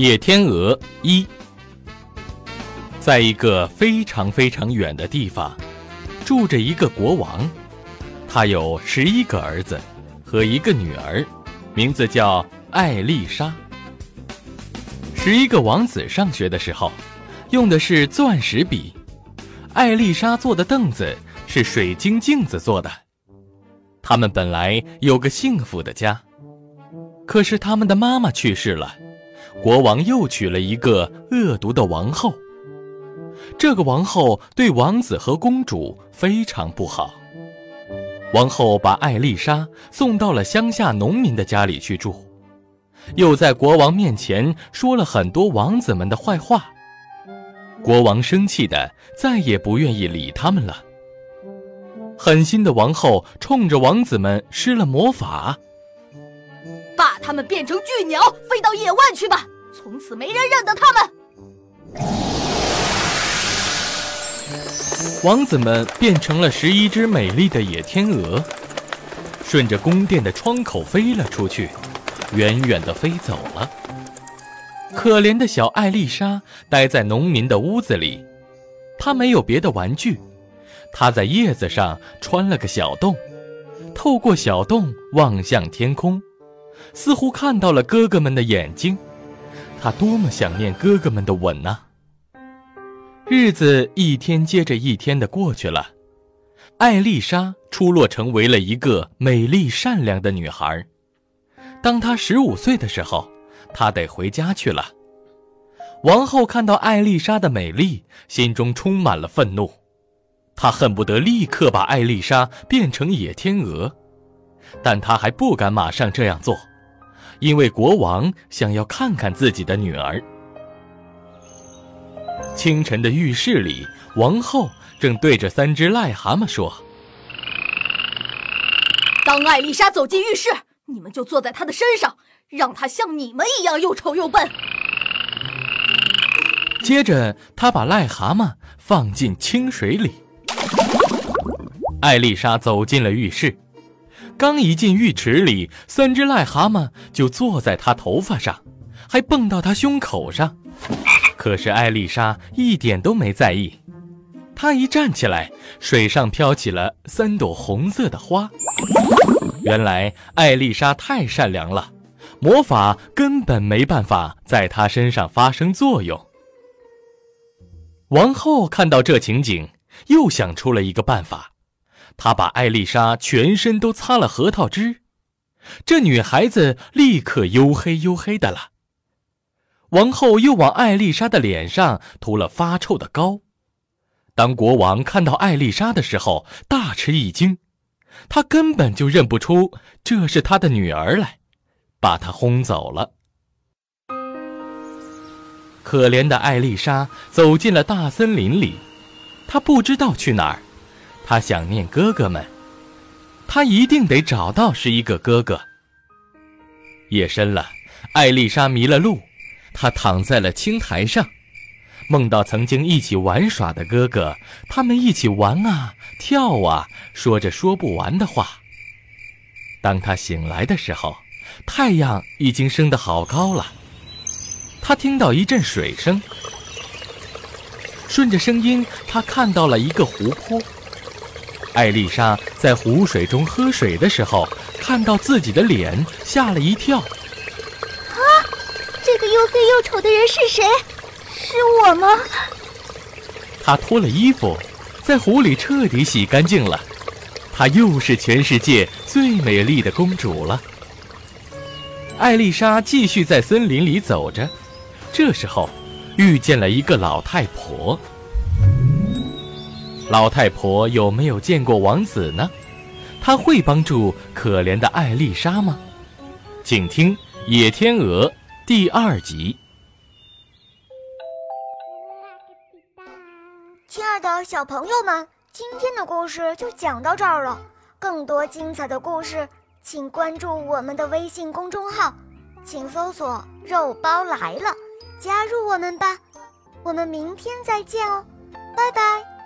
野天鹅一，在一个非常非常远的地方，住着一个国王，他有十一个儿子和一个女儿，名字叫艾丽莎。十一个王子上学的时候，用的是钻石笔，艾丽莎坐的凳子是水晶镜子做的。他们本来有个幸福的家，可是他们的妈妈去世了。国王又娶了一个恶毒的王后。这个王后对王子和公主非常不好。王后把艾丽莎送到了乡下农民的家里去住，又在国王面前说了很多王子们的坏话。国王生气的再也不愿意理他们了。狠心的王后冲着王子们施了魔法。把它们变成巨鸟，飞到野外去吧！从此没人认得他们。王子们变成了十一只美丽的野天鹅，顺着宫殿的窗口飞了出去，远远地飞走了。可怜的小艾丽莎待在农民的屋子里，她没有别的玩具，她在叶子上穿了个小洞，透过小洞望向天空。似乎看到了哥哥们的眼睛，他多么想念哥哥们的吻呐！日子一天接着一天的过去了，艾丽莎出落成为了一个美丽善良的女孩。当她十五岁的时候，她得回家去了。王后看到艾丽莎的美丽，心中充满了愤怒，她恨不得立刻把艾丽莎变成野天鹅，但她还不敢马上这样做。因为国王想要看看自己的女儿。清晨的浴室里，王后正对着三只癞蛤蟆说：“当艾丽莎走进浴室，你们就坐在她的身上，让她像你们一样又丑又笨。”接着，她把癞蛤蟆放进清水里。艾丽莎走进了浴室。刚一进浴池里，三只癞蛤蟆就坐在他头发上，还蹦到他胸口上。可是艾丽莎一点都没在意。她一站起来，水上飘起了三朵红色的花。原来艾丽莎太善良了，魔法根本没办法在她身上发生作用。王后看到这情景，又想出了一个办法。他把艾丽莎全身都擦了核桃汁，这女孩子立刻黝黑黝黑的了。王后又往艾丽莎的脸上涂了发臭的膏。当国王看到艾丽莎的时候，大吃一惊，他根本就认不出这是他的女儿来，把她轰走了。可怜的艾丽莎走进了大森林里，她不知道去哪儿。他想念哥哥们，他一定得找到十一个哥哥。夜深了，艾丽莎迷了路，她躺在了青苔上，梦到曾经一起玩耍的哥哥，他们一起玩啊跳啊，说着说不完的话。当他醒来的时候，太阳已经升得好高了，他听到一阵水声，顺着声音，他看到了一个湖泊。艾丽莎在湖水中喝水的时候，看到自己的脸，吓了一跳。啊，这个又黑又丑的人是谁？是我吗？她脱了衣服，在湖里彻底洗干净了，她又是全世界最美丽的公主了。艾丽莎继续在森林里走着，这时候遇见了一个老太婆。老太婆有没有见过王子呢？她会帮助可怜的艾丽莎吗？请听野天鹅第二集。亲爱的小朋友们今天的故事就讲到这儿了更多精彩的故事请关注我们的微信公众号请搜索肉包来了加入我们吧。我们明天再见哦拜拜。